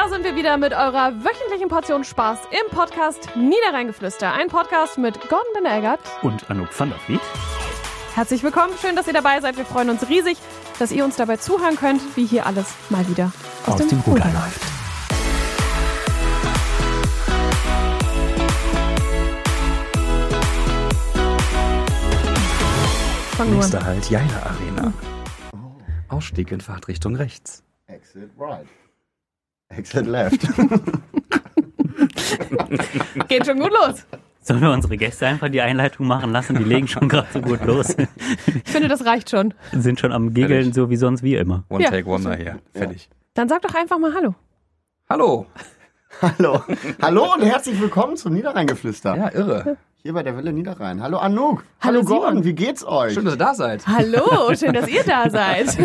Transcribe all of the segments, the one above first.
Da sind wir wieder mit eurer wöchentlichen Portion Spaß im Podcast Niederrheingeflüster. Ein Podcast mit Gordon Benegert und Anouk van der Vliet. Herzlich willkommen, schön, dass ihr dabei seid. Wir freuen uns riesig, dass ihr uns dabei zuhören könnt, wie hier alles mal wieder aus, aus dem, dem Ruder läuft. Nächster Halt Jaila Arena. Oh. Ausstieg in Fahrtrichtung rechts. Exit right. Exit left. Geht schon gut los. Sollen wir unsere Gäste einfach die Einleitung machen lassen? Die legen schon gerade so gut los. Ich finde, das reicht schon. Sind schon am Giggeln, Fertig. so wie sonst wie immer. One ja. take wonder hier. Fertig. Dann sag doch einfach mal Hallo. Hallo. Hallo. Hallo und herzlich willkommen zum Niederrheingeflüster. Ja, irre. Hier bei der Welle Niederrhein. Hallo Anouk. Hallo, Hallo Gordon, wie geht's euch? Schön, dass ihr da seid. Hallo, schön, dass ihr da seid.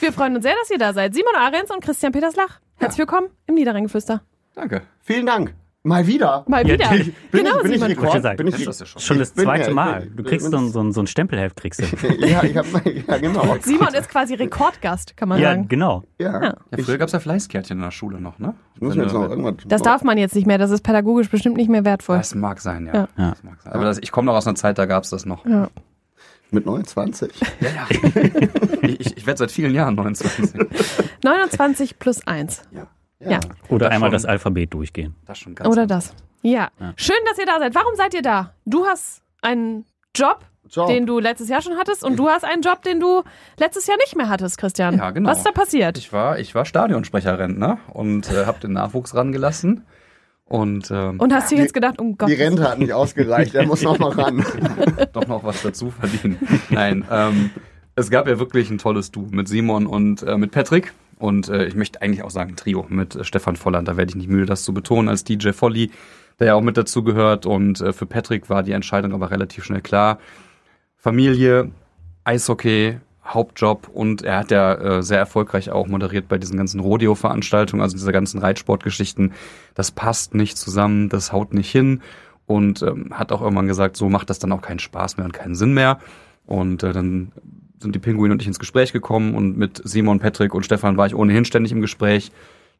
Wir freuen uns sehr, dass ihr da seid. Simon Ahrens und Christian Peterslach. Herzlich willkommen im Niederrheingeflüster. Danke. Vielen Dank. Mal wieder. Mal wieder. Ja, bin genau, ich, bin ich Rekord? Sagen, bin ich, das schon, schon das zweite Mal. Du kriegst so, so, so ein Stempelheft, kriegst du. ja, ich hab, ja, genau. Simon ist quasi Rekordgast, kann man ja, sagen. Genau. Ja, genau. Ja, früher gab es ja Fleißkärtchen in der Schule noch, ne? Ich muss jetzt noch irgendwas das darf man jetzt nicht mehr, das ist pädagogisch bestimmt nicht mehr wertvoll. Das mag sein, ja. ja. Das mag sein. Aber das, ich komme noch aus einer Zeit, da gab es das noch. Ja. Mit 29? Ja, ja. ich, ich werde seit vielen Jahren 29. 29 plus 1. Ja. Ja. Oder das einmal schon, das Alphabet durchgehen. Das schon ganz Oder das. Ja. ja. Schön, dass ihr da seid. Warum seid ihr da? Du hast einen Job, Job, den du letztes Jahr schon hattest und du hast einen Job, den du letztes Jahr nicht mehr hattest, Christian. Ja, genau. Was ist da passiert? Ich war, ich war Stadionsprecherrentner und äh, habe den Nachwuchs rangelassen. Und, ähm, und hast du jetzt gedacht, um Gott. Die Rente hat nicht ausgereicht, er muss noch mal ran. Doch noch was dazu verdienen. Nein, ähm, es gab ja wirklich ein tolles Du mit Simon und äh, mit Patrick. Und äh, ich möchte eigentlich auch sagen Trio mit äh, Stefan Volland. Da werde ich nicht müde, das zu betonen als DJ Folly, der ja auch mit dazu gehört. Und äh, für Patrick war die Entscheidung aber relativ schnell klar. Familie, Eishockey, Hauptjob und er hat ja äh, sehr erfolgreich auch moderiert bei diesen ganzen Rodeo-Veranstaltungen, also diese ganzen Reitsportgeschichten. Das passt nicht zusammen, das haut nicht hin und ähm, hat auch irgendwann gesagt, so macht das dann auch keinen Spaß mehr und keinen Sinn mehr. Und äh, dann sind die Pinguine und ich ins Gespräch gekommen und mit Simon, Patrick und Stefan war ich ohnehin ständig im Gespräch.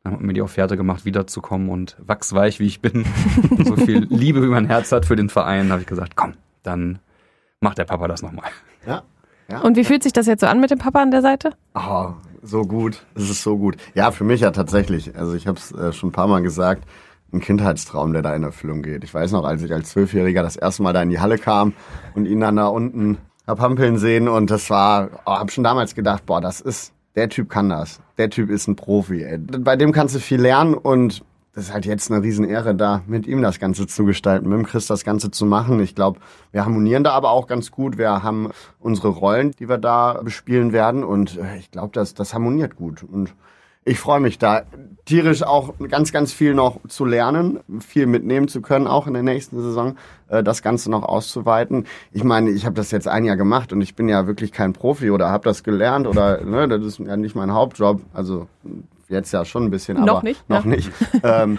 Dann hat mir die Offerte gemacht, wiederzukommen und wachsweich wie ich bin, so viel Liebe wie mein Herz hat für den Verein, habe ich gesagt, komm, dann macht der Papa das nochmal. Ja. Ja. Und wie fühlt sich das jetzt so an mit dem Papa an der Seite? Oh, so gut. Es ist so gut. Ja, für mich ja tatsächlich. Also ich habe es äh, schon ein paar Mal gesagt, ein Kindheitstraum, der da in Erfüllung geht. Ich weiß noch, als ich als Zwölfjähriger das erste Mal da in die Halle kam und ihn dann da unten hab Hampeln sehen und das war, oh, hab schon damals gedacht, boah, das ist, der Typ kann das. Der Typ ist ein Profi. Ey. Bei dem kannst du viel lernen und das ist halt jetzt eine Riesenehre, da mit ihm das Ganze zu gestalten, mit dem Chris das Ganze zu machen. Ich glaube, wir harmonieren da aber auch ganz gut. Wir haben unsere Rollen, die wir da bespielen werden und äh, ich glaube, das, das harmoniert gut. Und ich freue mich da tierisch auch ganz, ganz viel noch zu lernen, viel mitnehmen zu können, auch in der nächsten Saison, äh, das Ganze noch auszuweiten. Ich meine, ich habe das jetzt ein Jahr gemacht und ich bin ja wirklich kein Profi oder habe das gelernt oder ne, das ist ja nicht mein Hauptjob. Also jetzt ja schon ein bisschen, aber noch nicht. Noch ja. nicht. ähm,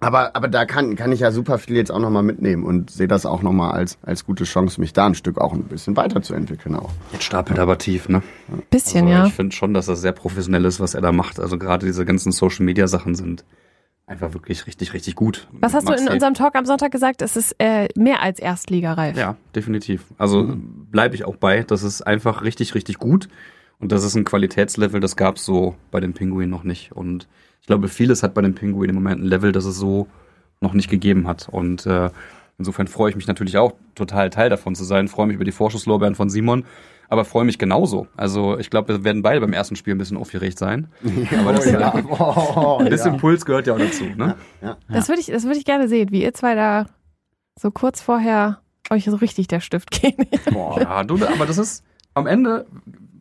aber, aber da kann, kann ich ja super viel jetzt auch nochmal mitnehmen und sehe das auch nochmal als, als gute Chance, mich da ein Stück auch ein bisschen weiterzuentwickeln auch. Jetzt stapelt er aber tief, ne? Bisschen, also ja. Ich finde schon, dass das sehr professionell ist, was er da macht. Also gerade diese ganzen Social Media Sachen sind einfach wirklich richtig, richtig gut. Was hast Mag's du in unserem Talk am Sonntag gesagt? Es ist äh, mehr als Erstligareif. Ja, definitiv. Also mhm. bleibe ich auch bei. Das ist einfach richtig, richtig gut. Und das ist ein Qualitätslevel, das gab es so bei den Pinguinen noch nicht. Und ich glaube, vieles hat bei den Pinguinen im Moment ein Level, das es so noch nicht gegeben hat. Und äh, insofern freue ich mich natürlich auch total Teil davon zu sein, freue mich über die Vorschusslorbeeren von Simon, aber freue mich genauso. Also ich glaube, wir werden beide beim ersten Spiel ein bisschen aufgeregt sein. Ja, aber das oh, ja. oh, ein bisschen ja. Puls gehört ja auch dazu. Ne? Ja, das würde ich, das ich gerne sehen, wie ihr zwei da so kurz vorher euch so richtig der Stift gehen. Boah, ja, du, aber das ist am Ende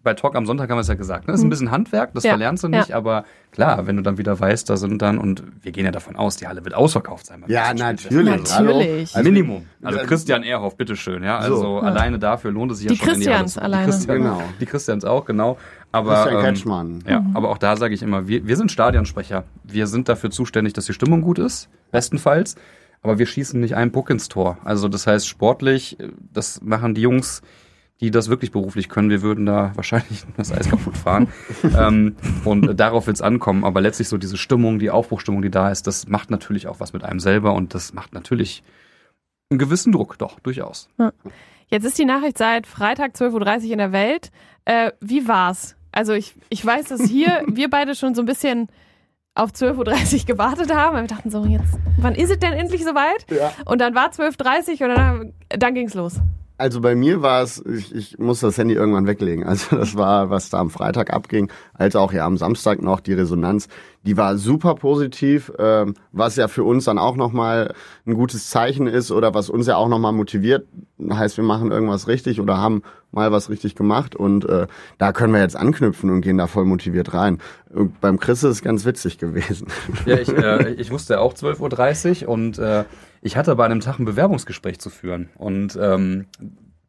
bei Talk am Sonntag haben wir es ja gesagt. Ne? Das ist ein mhm. bisschen Handwerk, das ja. verlernst du nicht, ja. aber klar, wenn du dann wieder weißt, da sind dann, und wir gehen ja davon aus, die Halle wird ausverkauft sein. Ja, natürlich. natürlich. Also, Minimum. Also Christian Ehrhoff, bitteschön, ja. Also so. alleine dafür lohnt es sich die ja schon Christians in die alleine. Die Christian, genau. Die Christians auch, genau. Aber, Christian ähm, Ketschmann. Ja, mhm. aber auch da sage ich immer, wir, wir sind Stadionsprecher. Wir sind dafür zuständig, dass die Stimmung gut ist, bestenfalls. Aber wir schießen nicht einen Puck ins Tor. Also das heißt, sportlich, das machen die Jungs die das wirklich beruflich können. Wir würden da wahrscheinlich das Eis kaputt fahren. ähm, und darauf wird es ankommen. Aber letztlich so diese Stimmung, die Aufbruchstimmung, die da ist, das macht natürlich auch was mit einem selber und das macht natürlich einen gewissen Druck, doch, durchaus. Ja. Jetzt ist die Nachricht seit Freitag 12.30 Uhr in der Welt. Äh, wie war's? Also ich, ich weiß, dass hier wir beide schon so ein bisschen auf 12.30 Uhr gewartet haben. Wir dachten so, jetzt, wann ist es denn endlich soweit? Ja. Und dann war 12.30 Uhr und dann, dann ging's los. Also bei mir war es, ich, ich muss das Handy irgendwann weglegen. Also das war, was da am Freitag abging, als auch ja am Samstag noch die Resonanz. Die war super positiv, ähm, was ja für uns dann auch nochmal ein gutes Zeichen ist oder was uns ja auch nochmal motiviert. Heißt, wir machen irgendwas richtig oder haben mal was richtig gemacht und äh, da können wir jetzt anknüpfen und gehen da voll motiviert rein. Und beim Chris ist es ganz witzig gewesen. Ja, ich, äh, ich wusste auch 12.30 Uhr und äh, ich hatte bei einem Tag ein Bewerbungsgespräch zu führen und ähm,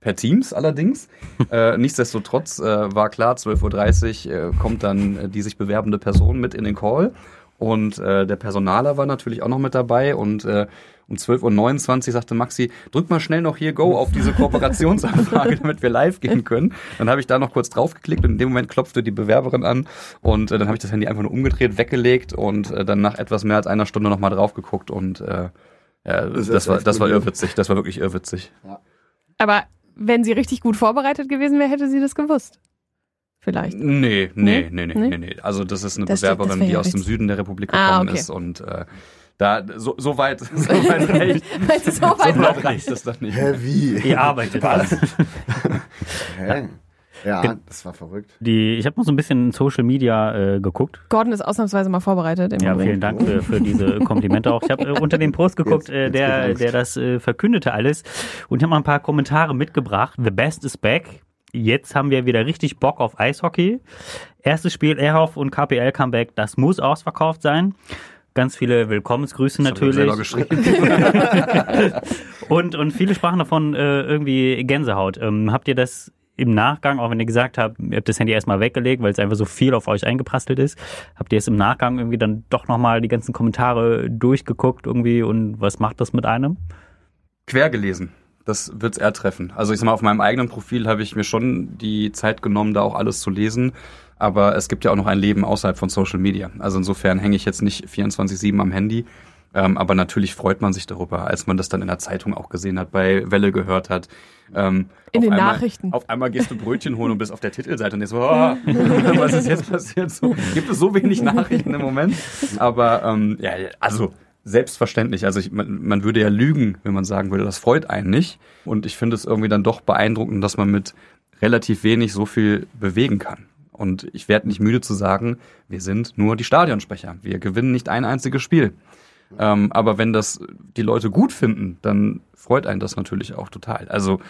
per Teams allerdings. äh, nichtsdestotrotz äh, war klar, 12.30 Uhr äh, kommt dann äh, die sich bewerbende Person mit in den Call. Und äh, der Personaler war natürlich auch noch mit dabei und äh, um 12.29 Uhr sagte Maxi, drück mal schnell noch hier Go auf diese Kooperationsanfrage, damit wir live gehen können. Dann habe ich da noch kurz draufgeklickt und in dem Moment klopfte die Bewerberin an und äh, dann habe ich das Handy einfach nur umgedreht, weggelegt und äh, dann nach etwas mehr als einer Stunde nochmal drauf geguckt und äh, ja, das, das war, das war irrwitzig. Das war wirklich irrwitzig. Ja. Aber wenn sie richtig gut vorbereitet gewesen wäre, hätte sie das gewusst. Vielleicht. Nee, nee, nee, nee, nee, nee. nee. Also das ist eine das Bewerberin, steht, die aus dem Süden der Republik gekommen ah, okay. ist und äh, da so, so weit, so weit reicht, so weit, so weit reicht das doch nicht. Hä, wie? Ihr arbeitet alles. Hä? Ja, das war verrückt. Die, ich habe noch so ein bisschen Social Media äh, geguckt. Gordon ist ausnahmsweise mal vorbereitet. ja, Moment. vielen Dank für, für diese Komplimente auch. Ich habe äh, unter dem Post geguckt, jetzt, jetzt äh, der, der das äh, verkündete alles. Und ich habe mal ein paar Kommentare mitgebracht. The best is back. Jetzt haben wir wieder richtig Bock auf Eishockey. Erstes Spiel Erhoff und KPL Comeback, das muss ausverkauft sein. Ganz viele Willkommensgrüße das natürlich. und, und viele sprachen davon äh, irgendwie Gänsehaut. Ähm, habt ihr das im Nachgang, auch wenn ihr gesagt habt, ihr habt das Handy erstmal weggelegt, weil es einfach so viel auf euch eingeprasselt ist, habt ihr es im Nachgang irgendwie dann doch nochmal die ganzen Kommentare durchgeguckt irgendwie und was macht das mit einem? Quer gelesen. Das wird's eher treffen. Also ich sag mal, auf meinem eigenen Profil habe ich mir schon die Zeit genommen, da auch alles zu lesen. Aber es gibt ja auch noch ein Leben außerhalb von Social Media. Also insofern hänge ich jetzt nicht 24-7 am Handy. Ähm, aber natürlich freut man sich darüber, als man das dann in der Zeitung auch gesehen hat, bei Welle gehört hat. Ähm, in den einmal, Nachrichten. Auf einmal gehst du Brötchen holen und bist auf der Titelseite und denkst so, oh, was ist jetzt passiert? So, gibt es so wenig Nachrichten im Moment? Aber ähm, ja, also selbstverständlich. Also ich, man, man würde ja lügen, wenn man sagen würde, das freut einen nicht. Und ich finde es irgendwie dann doch beeindruckend, dass man mit relativ wenig so viel bewegen kann. Und ich werde nicht müde zu sagen, wir sind nur die Stadionsprecher. Wir gewinnen nicht ein einziges Spiel. Ähm, aber wenn das die Leute gut finden, dann freut einen das natürlich auch total. Also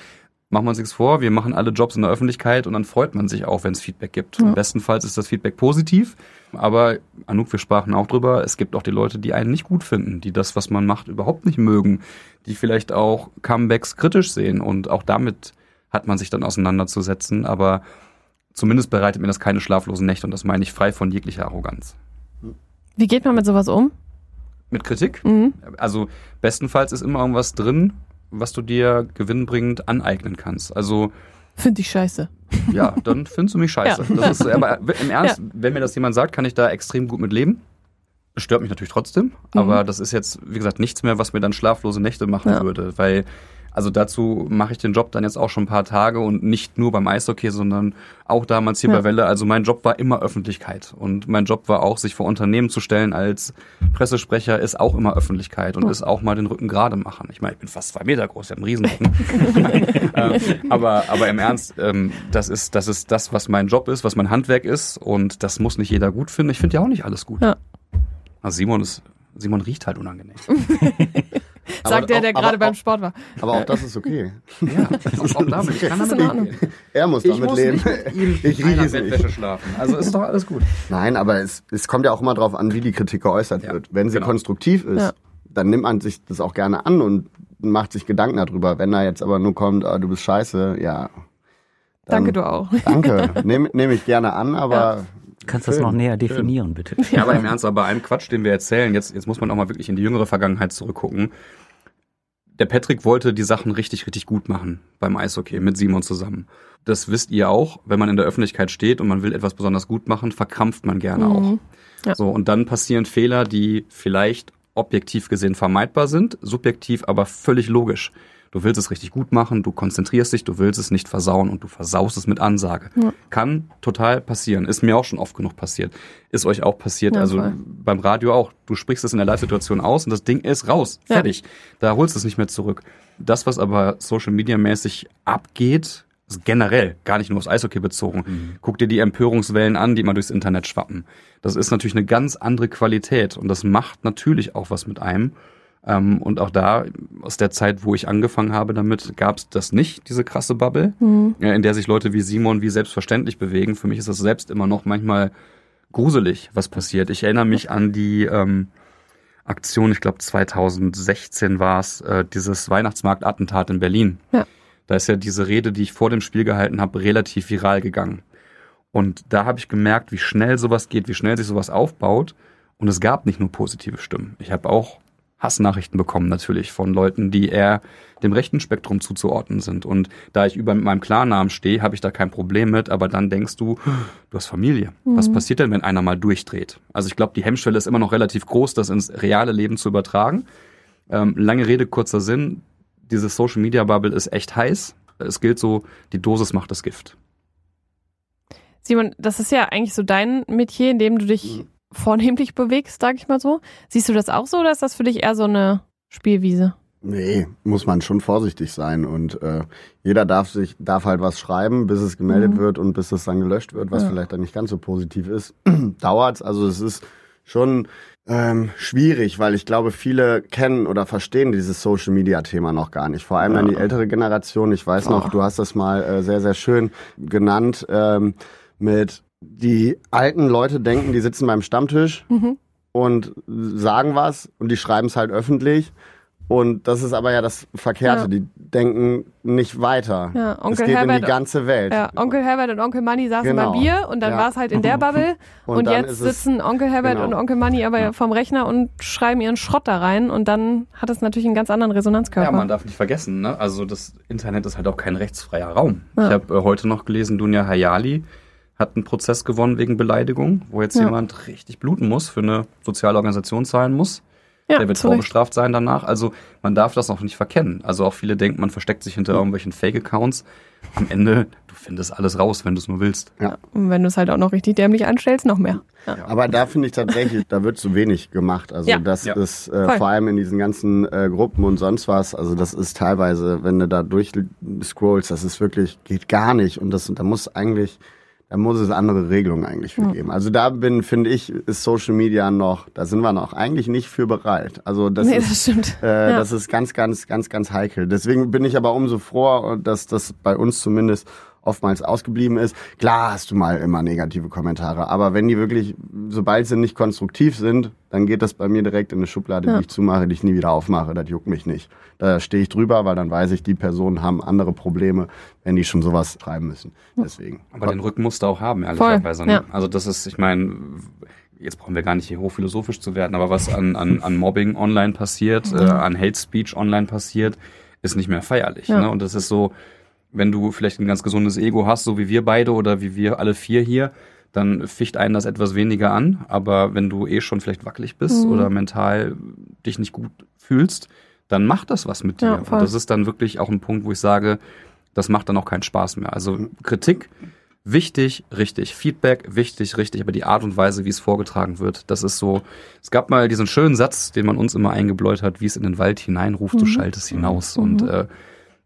machen wir uns nichts vor, wir machen alle Jobs in der Öffentlichkeit und dann freut man sich auch, wenn es Feedback gibt. Ja. Bestenfalls ist das Feedback positiv, aber Anouk, wir sprachen auch drüber, es gibt auch die Leute, die einen nicht gut finden, die das, was man macht, überhaupt nicht mögen, die vielleicht auch Comebacks kritisch sehen und auch damit hat man sich dann auseinanderzusetzen, aber zumindest bereitet mir das keine schlaflosen Nächte und das meine ich frei von jeglicher Arroganz. Wie geht man mit sowas um? Mit Kritik? Mhm. Also bestenfalls ist immer irgendwas drin, was du dir gewinnbringend aneignen kannst. Also Finde ich scheiße. Ja, dann findest du mich scheiße. Ja. Das ist, aber im Ernst, ja. wenn mir das jemand sagt, kann ich da extrem gut mit leben. Stört mich natürlich trotzdem, mhm. aber das ist jetzt, wie gesagt, nichts mehr, was mir dann schlaflose Nächte machen ja. würde, weil also dazu mache ich den Job dann jetzt auch schon ein paar Tage und nicht nur beim Eishockey, sondern auch damals hier ja. bei Welle. Also mein Job war immer Öffentlichkeit und mein Job war auch, sich vor Unternehmen zu stellen als Pressesprecher, ist auch immer Öffentlichkeit und oh. ist auch mal den Rücken gerade machen. Ich meine, ich bin fast zwei Meter groß, ich habe einen Riesenrücken. ähm, aber, aber im Ernst, ähm, das, ist, das ist das, was mein Job ist, was mein Handwerk ist und das muss nicht jeder gut finden. Ich finde ja auch nicht alles gut. Ja. Also Simon ist Simon riecht halt unangenehm. Sagt der, der gerade beim Sport war. Aber auch das ist okay. Ja, auch, auch damit. Ich kann damit leben. Er muss damit muss leben. ich rieche es nicht. schlafen. Also ist doch alles gut. Nein, aber es, es kommt ja auch immer darauf an, wie die Kritik geäußert ja, wird. Wenn sie genau. konstruktiv ist, ja. dann nimmt man sich das auch gerne an und macht sich Gedanken darüber. Wenn da jetzt aber nur kommt, oh, du bist scheiße, ja. danke du auch. Danke, nehme nehm ich gerne an, aber ja. Kannst du das noch näher definieren, bitte? Ja, aber im Ernst, aber bei allem Quatsch, den wir erzählen, jetzt, jetzt muss man auch mal wirklich in die jüngere Vergangenheit zurückgucken der Patrick wollte die Sachen richtig, richtig gut machen beim Eishockey mit Simon zusammen. Das wisst ihr auch, wenn man in der Öffentlichkeit steht und man will etwas besonders gut machen, verkrampft man gerne Mhm. auch. Ja. So, und dann passieren Fehler, die vielleicht objektiv gesehen vermeidbar sind, subjektiv aber völlig logisch. Du willst es richtig gut machen, du konzentrierst dich, du willst es nicht versauen und du versaust es mit Ansage. Ja. Kann total passieren. Ist mir auch schon oft genug passiert. Ist euch auch passiert. Ja, also voll. beim Radio auch. Du sprichst es in der Live-Situation aus und das Ding ist raus. Ja. Fertig. Da holst du es nicht mehr zurück. Das, was aber Social Media mäßig abgeht, ist generell, gar nicht nur aufs Eishockey bezogen. Guck dir die Empörungswellen an, die immer durchs Internet schwappen. Das ist natürlich eine ganz andere Qualität und das macht natürlich auch was mit einem. Ähm, und auch da, aus der Zeit, wo ich angefangen habe damit, gab es das nicht, diese krasse Bubble, äh, in der sich Leute wie Simon wie selbstverständlich bewegen. Für mich ist das selbst immer noch manchmal gruselig, was passiert. Ich erinnere mich an die ähm, Aktion, ich glaube 2016 war es, äh, dieses Weihnachtsmarktattentat in Berlin. Ja. Da ist ja diese Rede, die ich vor dem Spiel gehalten habe, relativ viral gegangen. Und da habe ich gemerkt, wie schnell sowas geht, wie schnell sich sowas aufbaut. Und es gab nicht nur positive Stimmen. Ich habe auch Hassnachrichten bekommen natürlich von Leuten, die eher dem rechten Spektrum zuzuordnen sind. Und da ich über meinem Klarnamen stehe, habe ich da kein Problem mit. Aber dann denkst du, du hast Familie. Was passiert denn, wenn einer mal durchdreht? Also ich glaube, die Hemmschwelle ist immer noch relativ groß, das ins reale Leben zu übertragen. Ähm, lange Rede, kurzer Sinn. Diese Social Media Bubble ist echt heiß. Es gilt so, die Dosis macht das Gift. Simon, das ist ja eigentlich so dein Metier, in dem du dich vornehmlich bewegst, sag ich mal so. Siehst du das auch so oder ist das für dich eher so eine Spielwiese? Nee, muss man schon vorsichtig sein und äh, jeder darf sich darf halt was schreiben, bis es gemeldet Mhm. wird und bis es dann gelöscht wird, was Ja. vielleicht dann nicht ganz so positiv ist. Dauert's, also es ist schon ähm, schwierig, weil ich glaube, viele kennen oder verstehen dieses Social Media Thema noch gar nicht. Vor allem dann die ältere Generation. Ich weiß noch, du hast das mal äh, sehr sehr schön genannt ähm, mit die alten Leute denken, die sitzen beim Stammtisch Mhm. und sagen was und die schreiben es halt öffentlich. Und das ist aber ja das Verkehrte. Ja. Die denken nicht weiter. Ja, es Onkel geht in Herbert- die ganze Welt. Ja, Onkel Herbert und Onkel Manny saßen Genau. bei Bier und dann Ja. war es halt in der Bubble Und und, jetzt es- sitzen Onkel Herbert genau. und Onkel Manny aber vom Rechner und schreiben ihren Schrott da rein und dann hat es natürlich einen ganz anderen Resonanzkörper. Ja, man darf nicht vergessen, ne? Also das Internet ist halt auch kein rechtsfreier Raum. Ja. Ich habe äh, heute noch gelesen, Dunja Hayali hat einen Prozess gewonnen wegen Beleidigung, wo jetzt Ja. jemand richtig bluten muss, für eine soziale Organisation zahlen muss. ja, Der wird vorbestraft sein danach. Also man darf das auch nicht verkennen. Also auch viele denken, man versteckt sich hinter irgendwelchen Fake-Accounts. Am Ende, du findest alles raus, wenn du es nur willst. Und wenn du es halt auch noch richtig dämlich anstellst, noch mehr. Ja. Aber da finde ich tatsächlich, da wird zu wenig gemacht. Also Ja. das Ja. ist äh, vor allem in diesen ganzen äh, Gruppen und sonst was. Also das ist teilweise, wenn du da durchscrollst, das ist wirklich geht gar nicht. Und das, da muss eigentlich, da muss es andere Regelungen eigentlich für geben. Also da bin, finde ich, ist Social Media noch, da sind wir noch eigentlich nicht für bereit. Also das nee, ist das stimmt. Äh, Ja. Das ist ganz, ganz, ganz, ganz heikel. Deswegen bin ich aber umso froher, dass das bei uns zumindest oftmals ausgeblieben ist. Klar hast du mal immer negative Kommentare, aber wenn die wirklich, sobald sie nicht konstruktiv sind, dann geht das bei mir direkt in eine Schublade, Ja. die ich zumache, die ich nie wieder aufmache. Das juckt mich nicht. Da stehe ich drüber, weil dann weiß ich, die Personen haben andere Probleme, wenn die schon sowas schreiben müssen. Deswegen. Aber den Rücken musst du auch haben, ehrlicherweise. Ne? ja. Also das ist, ich meine, jetzt brauchen wir gar nicht hier hochphilosophisch zu werden, aber was an, an, an Mobbing online passiert, äh, an Hate Speech online passiert, ist nicht mehr feierlich. Ja. Ne? Und das ist so, wenn du vielleicht ein ganz gesundes Ego hast, so wie wir beide oder wie wir alle vier hier, dann ficht einen das etwas weniger an. Aber wenn du eh schon vielleicht wackelig bist Mhm. oder mental dich nicht gut fühlst, dann macht das was mit dir. Ja. Und das ist dann wirklich auch ein Punkt, wo ich sage, das macht dann auch keinen Spaß mehr. Also Kritik, wichtig, richtig. Feedback, wichtig, richtig. Aber die Art und Weise, wie es vorgetragen wird, das ist so. Es gab mal diesen schönen Satz, den man uns immer eingebläut hat, wie es in den Wald hineinruft, du schaltest hinaus. Und äh,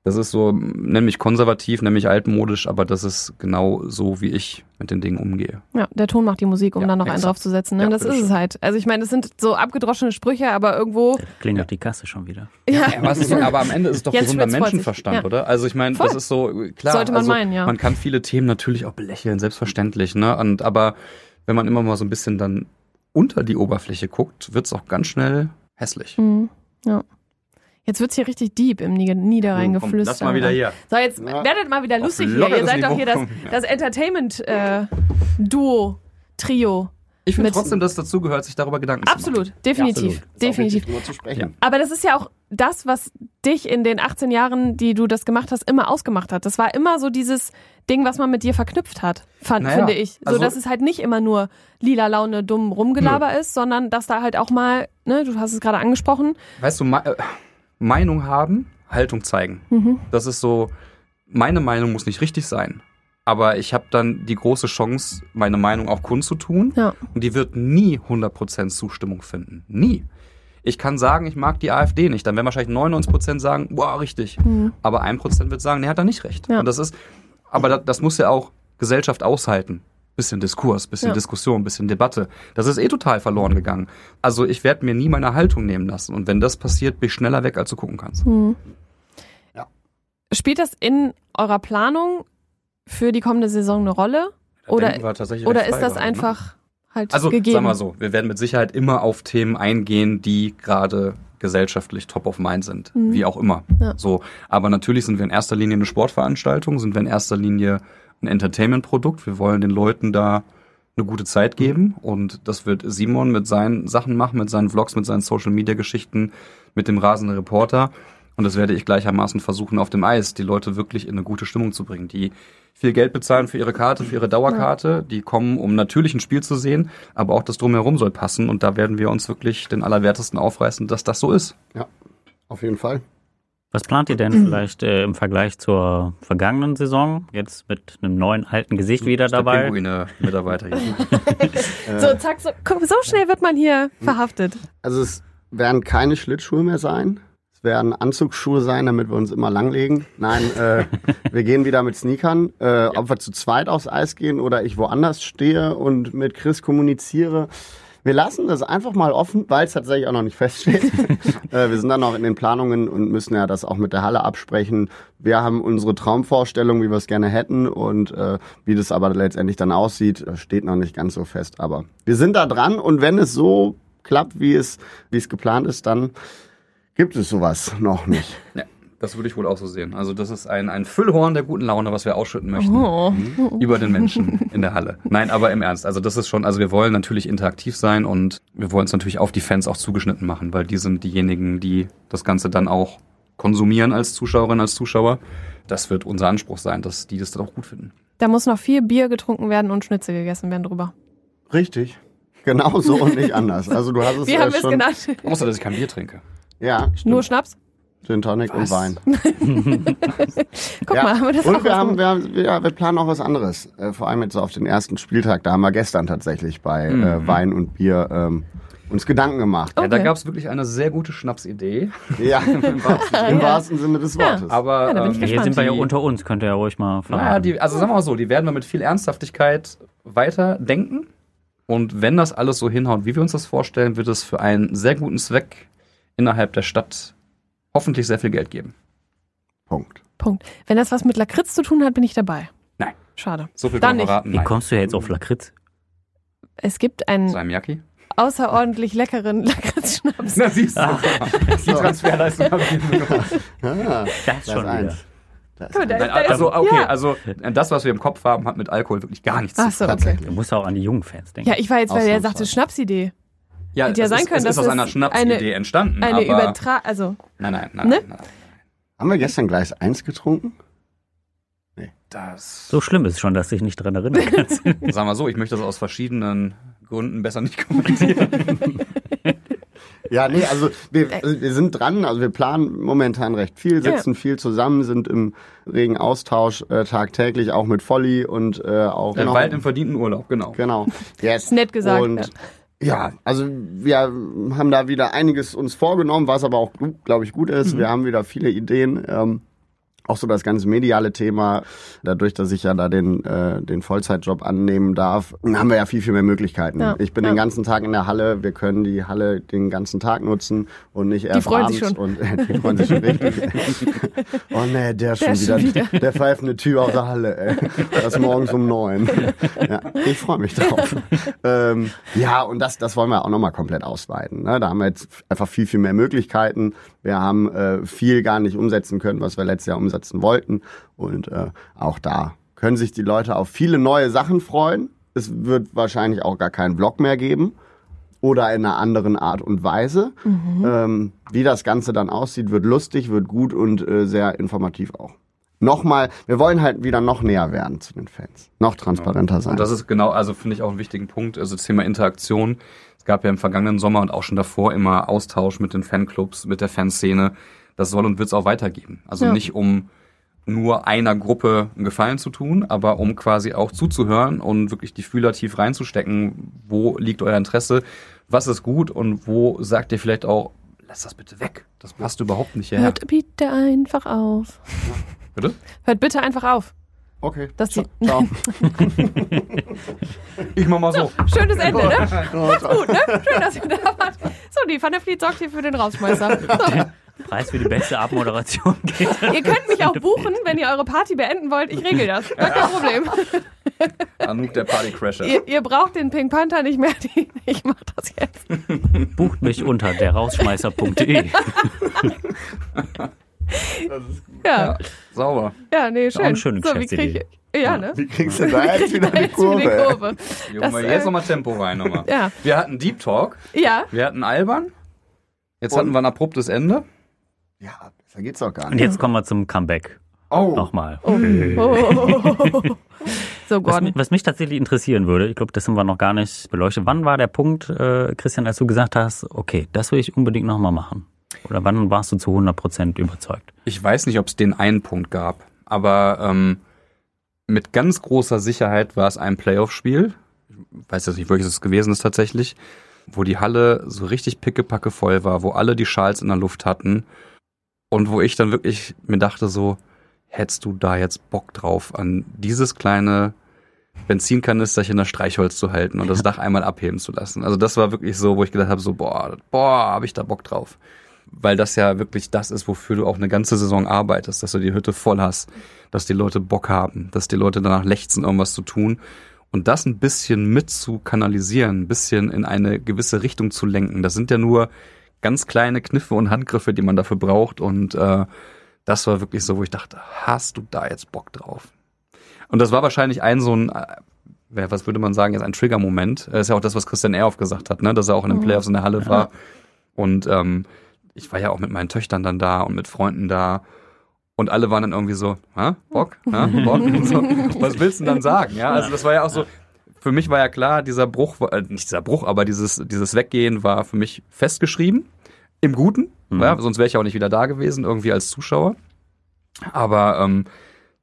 das ist so, nenn mich konservativ, nenn mich altmodisch, aber das ist genau so, wie ich mit den Dingen umgehe. Ja, der Ton macht die Musik, um Ja, dann noch einen exakt. draufzusetzen. Ne? Ja, das ist bitteschön. es halt. Also ich meine, das sind so abgedroschene Sprüche, aber irgendwo. Klingt doch die Kasse schon wieder. Ja, Ja, aber, es ist, aber am Ende ist es doch Jens gesunder. Menschenverstand, Ja. oder? Also ich meine, das ist so, klar, Sollte man also meinen, ja. man kann viele Themen natürlich auch belächeln, selbstverständlich, ne? Und aber wenn man immer mal so ein bisschen dann unter die Oberfläche guckt, wird's auch ganz schnell hässlich. Mhm. ja. Jetzt wird's hier richtig deep im Nieder- Niederrhein Komm, geflüstert. lass mal wieder hier. So, jetzt Ja. werdet mal wieder lustig hier. Ihr seid doch hier das, ja. das Entertainment-Duo, Trio. Ich finde trotzdem, dass es dazugehört, sich darüber Gedanken zu machen. Absolut, definitiv, absolut. definitiv. Zu sprechen. Aber das ist ja auch das, was dich in den 18 Jahren, die du das gemacht hast, immer ausgemacht hat. Das war immer so dieses Ding, was man mit dir verknüpft hat, fand, Naja, finde ich. So, also- dass es halt nicht immer nur lila Laune, dumm Rumgelaber ist, sondern dass da halt auch mal, ne, du hast es gerade angesprochen, Weißt du, äh, Meinung haben, Haltung zeigen. Mhm. Das ist so, meine Meinung muss nicht richtig sein. Aber ich habe dann die große Chance, meine Meinung auch kundzutun. Ja. Und die wird nie 100% Zustimmung finden. Nie. Ich kann sagen, ich mag die AfD nicht. Dann werden wahrscheinlich 99% sagen, boah, richtig. Aber 1% wird sagen, nee, hat er nicht recht. Mhm. Ja. Und das ist, aber das, das muss ja auch Gesellschaft aushalten. Bisschen Diskurs, bisschen Ja. Diskussion, bisschen Debatte. Das ist eh total verloren gegangen. Also ich werde mir nie meine Haltung nehmen lassen. Und wenn das passiert, bin ich schneller weg, als du gucken kannst. spielt das in eurer Planung für die kommende Saison eine Rolle? Da Oder- Oder ist das gerade, ne? einfach halt Also, gegeben? sagen wir so, wir werden mit Sicherheit immer auf Themen eingehen, die gerade gesellschaftlich top of mind sind, wie auch immer. Mhm. Ja. So, aber natürlich sind wir in erster Linie eine Sportveranstaltung, sind wir in erster Linie ein Entertainment-Produkt. Wir wollen den Leuten da eine gute Zeit geben und das wird Simon mit seinen Sachen machen, mit seinen Vlogs, mit seinen Social-Media-Geschichten, mit dem rasenden Reporter. Und das werde ich gleichermaßen versuchen, auf dem Eis die Leute wirklich in eine gute Stimmung zu bringen, die viel Geld bezahlen für ihre Karte, für ihre Dauerkarte, die kommen, um natürlich ein Spiel zu sehen, aber auch das Drumherum soll passen und da werden wir uns wirklich den Allerwertesten aufreißen, dass das so ist. Ja, auf jeden Fall. Was plant ihr denn vielleicht äh, im Vergleich zur vergangenen Saison? Jetzt mit einem neuen alten Gesicht wieder Der dabei. Pinguine-Mitarbeiter hier. so, zack, so, guck, so schnell wird man hier verhaftet. Also es werden keine Schlittschuhe mehr sein. Es werden Anzugsschuhe sein, damit wir uns immer langlegen. Nein, äh, wir gehen wieder mit Sneakern. Äh, Ob wir zu zweit aufs Eis gehen oder ich woanders stehe und mit Chris kommuniziere. Wir lassen das einfach mal offen, weil es tatsächlich auch noch nicht feststeht. äh, wir sind dann noch in den Planungen und müssen ja das auch mit der Halle absprechen. Wir haben unsere Traumvorstellung, wie wir es gerne hätten und äh, wie das aber letztendlich dann aussieht, steht noch nicht ganz so fest. Aber wir sind da dran und wenn es so klappt, wie es, wie es geplant ist, dann gibt es sowas noch nicht. Ja, das würde ich wohl auch so sehen. Also das ist ein, ein Füllhorn der guten Laune, was wir ausschütten möchten. Oh. Über den Menschen in der Halle. Nein, aber im Ernst. Also das ist schon, also wir wollen natürlich interaktiv sein und wir wollen es natürlich auf die Fans auch zugeschnitten machen, weil die sind diejenigen, die das Ganze dann auch konsumieren als Zuschauerin, als Zuschauer. Das wird unser Anspruch sein, dass die das dann auch gut finden. Da muss noch viel Bier getrunken werden und Schnitzel gegessen werden drüber. Richtig. Genau so und nicht anders. Also du hast es Wie äh, haben wir es schon. genannt? Außer, dass ich kein Bier trinke. Ja, stimmt. Nur Schnaps? Gin Tonic Was? und Wein. Guck ja. mal, haben wir das und auch wir haben, wir, haben, ja, wir planen auch was anderes. Äh, vor allem jetzt so auf den ersten Spieltag. Da haben wir gestern tatsächlich bei äh, Wein und Bier ähm, uns Gedanken gemacht. Ja, da Okay. gab es wirklich eine sehr gute Schnapsidee. Ja, im wahrsten, im wahrsten Sinne des Wortes. Aber Ja, bin ich ähm, Hier sind wir ja unter uns, könnt ihr ja ruhig mal verraten. Naja, die, also sagen wir mal so, die werden wir mit viel Ernsthaftigkeit weiterdenken. Und wenn das alles so hinhaut, wie wir uns das vorstellen, wird es für einen sehr guten Zweck innerhalb der Stadt hoffentlich sehr viel Geld geben. Punkt. Punkt. Wenn das was mit Lakritz zu tun hat, bin ich dabei. Nein. Schade. So viel Dann verraten. Wie kommst du jetzt auf Lakritz? Es gibt einen Zu einem Yaki? außerordentlich leckeren Lakritzschnaps. Na, siehst du. Die Transferleistung habe ich nicht gemacht. Ah, Das ist schon eins. Das da- da ist- Also, okay, ja. also das, was wir im Kopf haben, hat mit Alkohol wirklich gar nichts Ach zu so, tun. okay. Du musst auch an die jungen Fans denken. Ja, ich war jetzt, weil er sagte. Schnapsidee. Ja, Hätte ja es sein ist, können, es dass ist aus es einer Schnapsidee eine- entstanden. Eine aber Übertra... Also, Nein, nein, nein. Ne? nein, nein. Haben wir gestern Gleis 1 getrunken? Das, So schlimm ist schon, dass du dich nicht dran erinnern kannst. sagen wir so, ich möchte das aus verschiedenen Gründen besser nicht kommentieren. Ja, nee, also wir, also wir sind dran, also wir planen momentan recht viel, sitzen viel zusammen, sind im regen Austausch äh, tagtäglich, auch mit Volli und äh, auch noch, Wald im verdienten Urlaub, genau. Genau. Yes. Ist nett gesagt, Und ja. Also wir haben da wieder einiges uns vorgenommen, was aber auch, glaube ich, gut ist. Wir haben wieder viele Ideen. Ähm, auch so das ganze mediale Thema, dadurch, dass ich ja da den, äh, den Vollzeitjob annehmen darf, haben wir ja viel, viel mehr Möglichkeiten. Ja, Ich bin ja. den ganzen Tag in der Halle, wir können die Halle den ganzen Tag nutzen und nicht erst abends. Und äh, die freuen sich schon richtig. oh nee, der, schon, ist schon wieder, der pfeifende Tür aus der Halle, ey. Das ist morgens um neun. Ja, ich freue mich drauf. ähm, ja, und das, das wollen wir auch nochmal komplett ausweiten. Ne? Da haben wir jetzt einfach viel, viel mehr Möglichkeiten. Wir haben äh, viel gar nicht umsetzen können, was wir letztes Jahr umsetzen wollten. Und äh, auch da können sich die Leute auf viele neue Sachen freuen. Es wird wahrscheinlich auch gar keinen Vlog mehr geben. oder in einer anderen Art und Weise. Ähm, wie das Ganze dann aussieht, wird lustig, wird gut und äh, sehr informativ auch. Nochmal, wir wollen halt wieder noch näher werden zu den Fans. Noch transparenter sein. Und das ist genau, also finde ich auch einen wichtigen Punkt, also das Thema Interaktion. Es gab ja im vergangenen Sommer und auch schon davor immer Austausch mit den Fanclubs, mit der Fanszene. Das soll und wird es auch weitergeben. Also Ja. nicht um nur einer Gruppe einen Gefallen zu tun, aber um quasi auch zuzuhören und wirklich die Fühler tief reinzustecken. Wo liegt euer Interesse? Was ist gut und wo sagt ihr vielleicht auch, lass das bitte weg. Das passt überhaupt nicht hierher. Hört bitte einfach auf. Bitte? Hört bitte einfach auf. okay. Das ciao. ciao. Ich mach mal so. Schönes Ende, ne? Ciao. Gut, ne? Schön, dass ihr da wart. So, die Van der Vliet sorgt hier für den Rausschmeißer. So, Preis für die beste Abmoderation geht. ihr könnt mich auch buchen, wenn ihr eure Party beenden wollt. Ich regel das. Gar kein Problem. Anouk, der Partycrasher. Ihr, ihr braucht den Pink Panther nicht mehr. Ich mach das jetzt. Bucht mich unter derrausschmeißer.de. Ja, Sauber. ja, nee, auch eine schön. schöne so, wie krieg ich, ja, ne? Wie kriegst du da jetzt wieder die jetzt wieder Kurve? Kurve. Junge, Das, jetzt äh, nochmal Tempo rein nochmal. Ja, Wir hatten Deep Talk, ja. wir hatten Albern, jetzt Und? hatten wir ein abruptes Ende. Ja, besser geht's doch gar Und nicht. jetzt kommen wir zum Comeback. Oh, Nochmal. Oh. So, Was, Gordon. mich- was mich tatsächlich interessieren würde, ich glaube, das haben wir noch gar nicht beleuchtet. Wann war der Punkt, äh, Christian, als du gesagt hast, okay, das will ich unbedingt nochmal machen? Oder wann warst du zu 100% überzeugt? Ich weiß nicht, ob es den einen Punkt gab, aber ähm, mit ganz großer Sicherheit war es ein Playoff-Spiel. Ich weiß jetzt nicht, welches es gewesen ist tatsächlich, wo die Halle so richtig pickepacke voll war, wo alle die Schals in der Luft hatten und wo ich dann wirklich mir dachte so, hättest du da jetzt Bock drauf, an dieses kleine Benzinkanisterchen das Streichholz zu halten und das Dach einmal abheben zu lassen. Also das war wirklich so, wo ich gedacht habe, so, boah, boah, habe ich da Bock drauf. Weil das ja wirklich das ist, wofür du auch eine ganze Saison arbeitest, dass du die Hütte voll hast, dass die Leute Bock haben, dass die Leute danach lechzen, irgendwas zu tun. Und das ein bisschen mit zu kanalisieren, ein bisschen in eine gewisse Richtung zu lenken. Das sind ja nur ganz kleine Kniffe und Handgriffe, die man dafür braucht. Und äh, das war wirklich so, wo ich dachte, hast du da jetzt Bock drauf? Und das war wahrscheinlich ein so ein, äh, was würde man sagen, jetzt ein Trigger-Moment. Das ist ja auch das, was Christian Ehrhoff gesagt hat, ne? dass er auch in den Playoffs in der Halle war. Und ähm, ich war ja auch mit meinen Töchtern dann da und mit Freunden da. Und alle waren dann irgendwie so, Hä? Bock? Hä? Bock? Und so, was willst du denn dann sagen? Ja, also das war ja auch so, für mich war ja klar, dieser Bruch, äh, nicht dieser Bruch, aber dieses, dieses Weggehen war für mich festgeschrieben. Im Guten, Mhm. ja, sonst wäre ich auch nicht wieder da gewesen, irgendwie als Zuschauer. Aber ähm,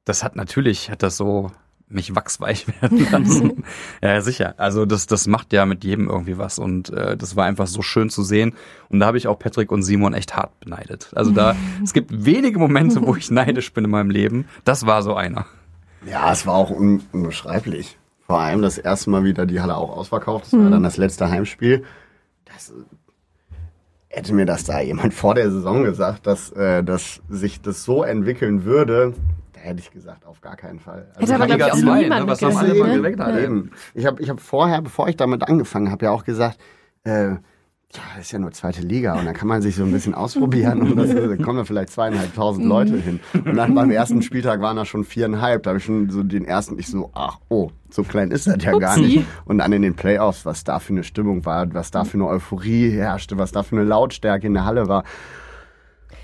das hat natürlich, hat das so mich wachsweich werden lassen. ja, sicher. Also das, das macht ja mit jedem irgendwie was und äh, das war einfach so schön zu sehen. Und da habe ich auch Patrick und Simon echt hart beneidet. Also da, es gibt wenige Momente, wo ich neidisch bin in meinem Leben. Das war so einer. Ja, es war auch un unbeschreiblich. Vor allem das erste Mal wieder die Halle auch ausverkauft. Das war dann das letzte Heimspiel. Das, hätte mir das da jemand vor der Saison gesagt, dass, äh, dass sich das so entwickeln würde, da hätte ich gesagt, auf gar keinen Fall. Also Hätte aber, ich glaube ich, hab auch niemand ne? Was haben alle mal geweckt? Ja. Eben. Ich habe ich hab vorher, bevor ich damit angefangen habe, ja auch gesagt, äh, ja, das ist ja nur zweite Liga und da kann man sich so ein bisschen ausprobieren und das, da kommen da vielleicht zweieinhalbtausend Leute hin. Und dann beim ersten Spieltag waren da schon viereinhalb. Da habe ich schon so den ersten, ich so, ach, oh, so klein ist das ja gar Upsi. nicht. Und dann in den Playoffs, was da für eine Stimmung war, was da für eine Euphorie herrschte, was da für eine Lautstärke in der Halle war.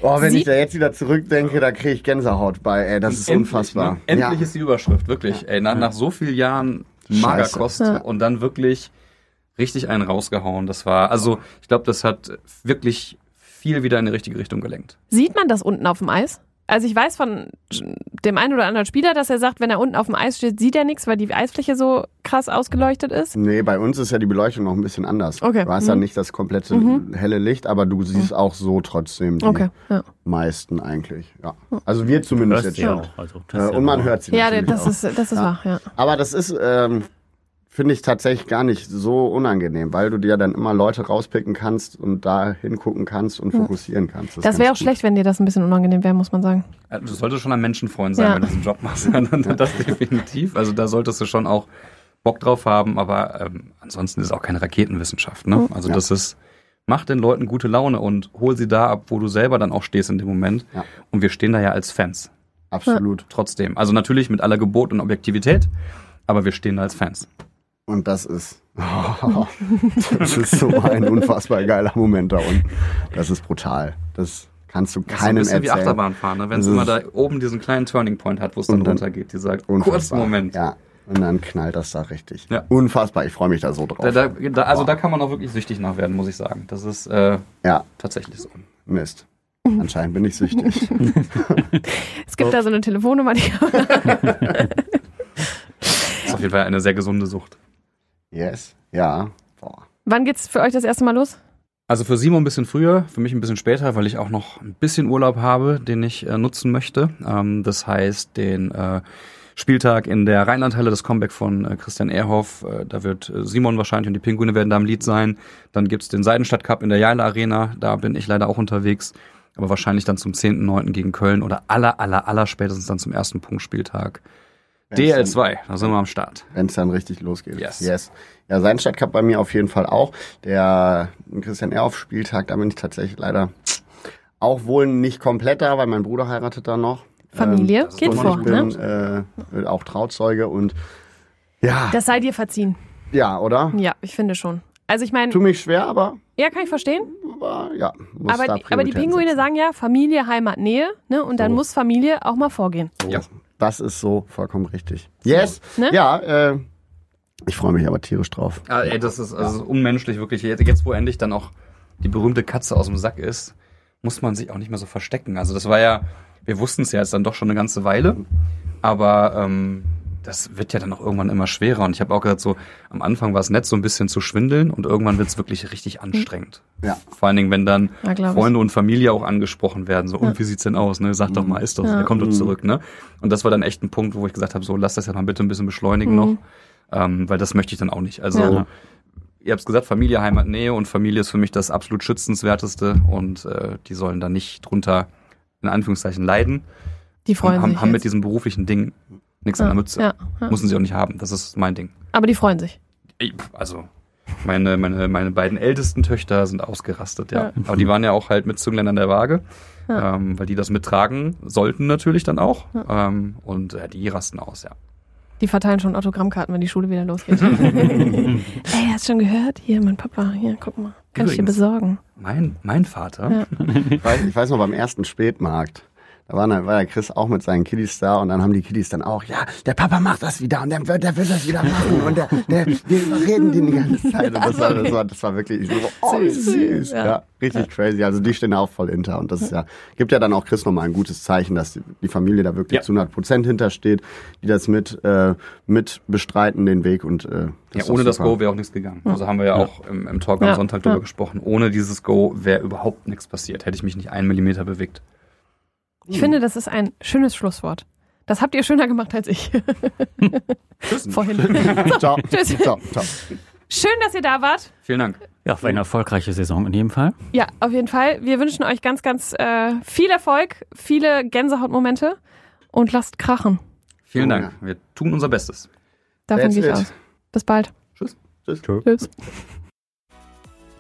Oh, wenn Sie- ich da jetzt wieder zurückdenke, da kriege ich Gänsehaut bei. Ey, das ist unfassbar. Ne? Endlich ja. ist die Überschrift, wirklich. Ey, nach, nach so vielen Jahren Magerkost Ja. und dann wirklich richtig einen rausgehauen. Das war, also ich glaube, das hat wirklich viel wieder in die richtige Richtung gelenkt. Sieht man das unten auf dem Eis? Also ich weiß von dem einen oder anderen Spieler, dass er sagt, wenn er unten auf dem Eis steht, sieht er nichts, weil die Eisfläche so krass ausgeleuchtet ist. Nee, bei uns ist ja die Beleuchtung noch ein bisschen anders. Okay. Du hast ja Mhm. nicht das komplette helle Licht, aber du siehst auch so trotzdem die Okay, ja. meisten eigentlich. Ja. Also wir zumindest jetzt schon. auch. Also, Äh, ja und man hört sie Ja, das auch. ist, das ist Ja. wahr, ja. Aber das ist, ähm, finde ich tatsächlich gar nicht so unangenehm, weil du dir dann immer Leute rauspicken kannst und da hingucken kannst und fokussieren kannst. ist Das wäre auch gut. schlecht, wenn dir das ein bisschen unangenehm wäre, muss man sagen. Du solltest schon ein Menschenfreund sein, Ja. wenn du diesen Job machst. das definitiv. Also da solltest du schon auch Bock drauf haben, aber ähm, ansonsten ist es auch keine Raketenwissenschaft. Ne? Also Ja. das ist, mach den Leuten gute Laune und hol sie da ab, wo du selber dann auch stehst in dem Moment. Ja. Und wir stehen da ja als Fans. Absolut. Trotzdem. Also natürlich mit aller Gebot und Objektivität, aber wir stehen da als Fans. Und das ist, das ist so ein unfassbar geiler Moment da unten. Das ist brutal. Das kannst du Das ist ein keinem bisschen wie erzählen. Achterbahn fahren, ne? wenn es Das immer da oben diesen kleinen Turning Point hat, wo es dann dann- runtergeht. Dieser Unfassbar. kurzen Moment. Ja. Und dann knallt das da richtig. Ja. Unfassbar. Ich freue mich da so drauf. Da, da, da, also Boah. da kann man auch wirklich süchtig nach werden, muss ich sagen. Das ist äh, ja, tatsächlich so. Mist. Anscheinend bin ich süchtig. Es gibt da so eine Telefonnummer, die ist auf jeden Fall eine sehr gesunde Sucht. Yes. Ja. Boah. Wann geht's für euch das erste Mal los? Also für Simon ein bisschen früher, für mich ein bisschen später, weil ich auch noch ein bisschen Urlaub habe, den ich äh, nutzen möchte. Ähm, das heißt, den äh, Spieltag in der Rheinlandhalle, das Comeback von äh, Christian Ehrhoff, äh, da wird äh, Simon wahrscheinlich und die Pinguine werden da am Lied sein. Dann gibt's den Seidenstadt Cup in der Jaila Arena, da bin ich leider auch unterwegs. Aber wahrscheinlich dann zum 10.9. gegen Köln oder aller, aller, aller spätestens dann zum ersten Punktspieltag. DL2, da sind wir am Start. Wenn es dann richtig losgeht. Yes. yes. Ja, sein Stadtcup bei mir auf jeden Fall auch. Der Christian Ehrhoff Spieltag, da bin ich tatsächlich leider auch wohl nicht komplett da, weil mein Bruder heiratet da noch. Familie ist geht vor, ich ne? bin äh, auch Trauzeuge und ja, Das sei dir verziehen. ja, oder? Ja, ich finde schon. Also ich meine, Tu mich schwer, aber, ja, kann ich verstehen. aber ja. Muss Aber, aber die Pinguine setzen. sagen ja Familie, Heimat, Nähe, ne? Und dann So. muss Familie auch mal vorgehen. Ja. Das ist so vollkommen richtig. Yes. Ne? Ja, äh, ich freue mich aber tierisch drauf. Ah, ey, das ist also unmenschlich, wirklich. Jetzt, jetzt, wo endlich dann auch die berühmte Katze aus dem Sack ist, muss man sich auch nicht mehr so verstecken. Also das war ja, wir wussten es ja jetzt dann doch schon eine ganze Weile, aber ähm, das wird ja dann auch irgendwann immer schwerer. Und ich habe auch gesagt, so am Anfang war es nett, so ein bisschen zu schwindeln und irgendwann wird es wirklich richtig anstrengend. Ja. Vor allen Dingen, wenn dann Ja, glaub ich. Freunde und Familie auch angesprochen werden, so, und wie sieht's denn aus, ne? Sag doch mal, ist doch, Ja. der kommt doch zurück, ne? Und das war dann echt ein Punkt, wo ich gesagt habe, so, lass das ja mal bitte ein bisschen beschleunigen noch, ähm, weil das möchte ich dann auch nicht. Also, Ja. ihr habt es gesagt, Familie, Heimat, Nähe und Familie ist für mich das absolut schützenswerteste und äh, die sollen da nicht drunter, in Anführungszeichen, leiden. Die freuen und haben, sich. haben mit jetzt. diesem beruflichen Ding nichts an ja, der Mütze. ja, ja. Müssen sie auch nicht haben. Das ist mein Ding. Aber die freuen sich. Ich- Also, meine, meine, meine beiden ältesten Töchter sind ausgerastet, ja. Ja. Aber die waren ja auch halt mit Zünglein an der Waage, Ja. ähm, weil die das mittragen sollten natürlich dann auch. Ähm, und äh, die rasten aus, ja. Die verteilen schon Autogrammkarten, wenn die Schule wieder losgeht. Ey, hast schon gehört? Hier, mein Papa, hier, guck mal. Kann ich dir Übrigens. besorgen. Mein, mein Vater, Ja. Ich weiß, ich weiß noch beim ersten Spätmarkt. Da war, war der Chris auch mit seinen Kiddies da und dann haben die Kiddies dann auch, ja, der Papa macht das wieder und der, wird- der will das wieder machen und der, der, wir überreden den die ganze Zeit. Und das war, das war, das war wirklich so, oh, wie süß. Ja. Ja. richtig crazy. Also die stehen da auch voll hinter und das ist ja, gibt ja dann auch Chris nochmal ein gutes Zeichen, dass die, die Familie da wirklich Ja. zu 100 Prozent hintersteht, die das mit, äh, mit bestreiten, den Weg und, äh, ja, ist ohne das. Go wäre auch nichts gegangen. Also haben wir ja, auch im, im Talk am Ja, Sonntag drüber ja. gesprochen. Ohne dieses Go wäre überhaupt nichts passiert. Hätte ich mich nicht einen Millimeter bewegt. Ich finde, das ist ein schönes Schlusswort. Das habt ihr schöner gemacht als ich. Vorhin. Ciao. Tschüss. Ciao. Ciao. Schön, dass ihr da wart. Vielen Dank. Ja, auf eine erfolgreiche Saison in jedem Fall. Ja, auf jeden Fall. Wir wünschen euch ganz, ganz äh, viel Erfolg, viele Gänsehautmomente und lasst krachen. Vielen Oh, Dank. Wir tun unser Bestes. Davon That's gehe ich it. aus. Bis bald. Tschüss. Tschüss.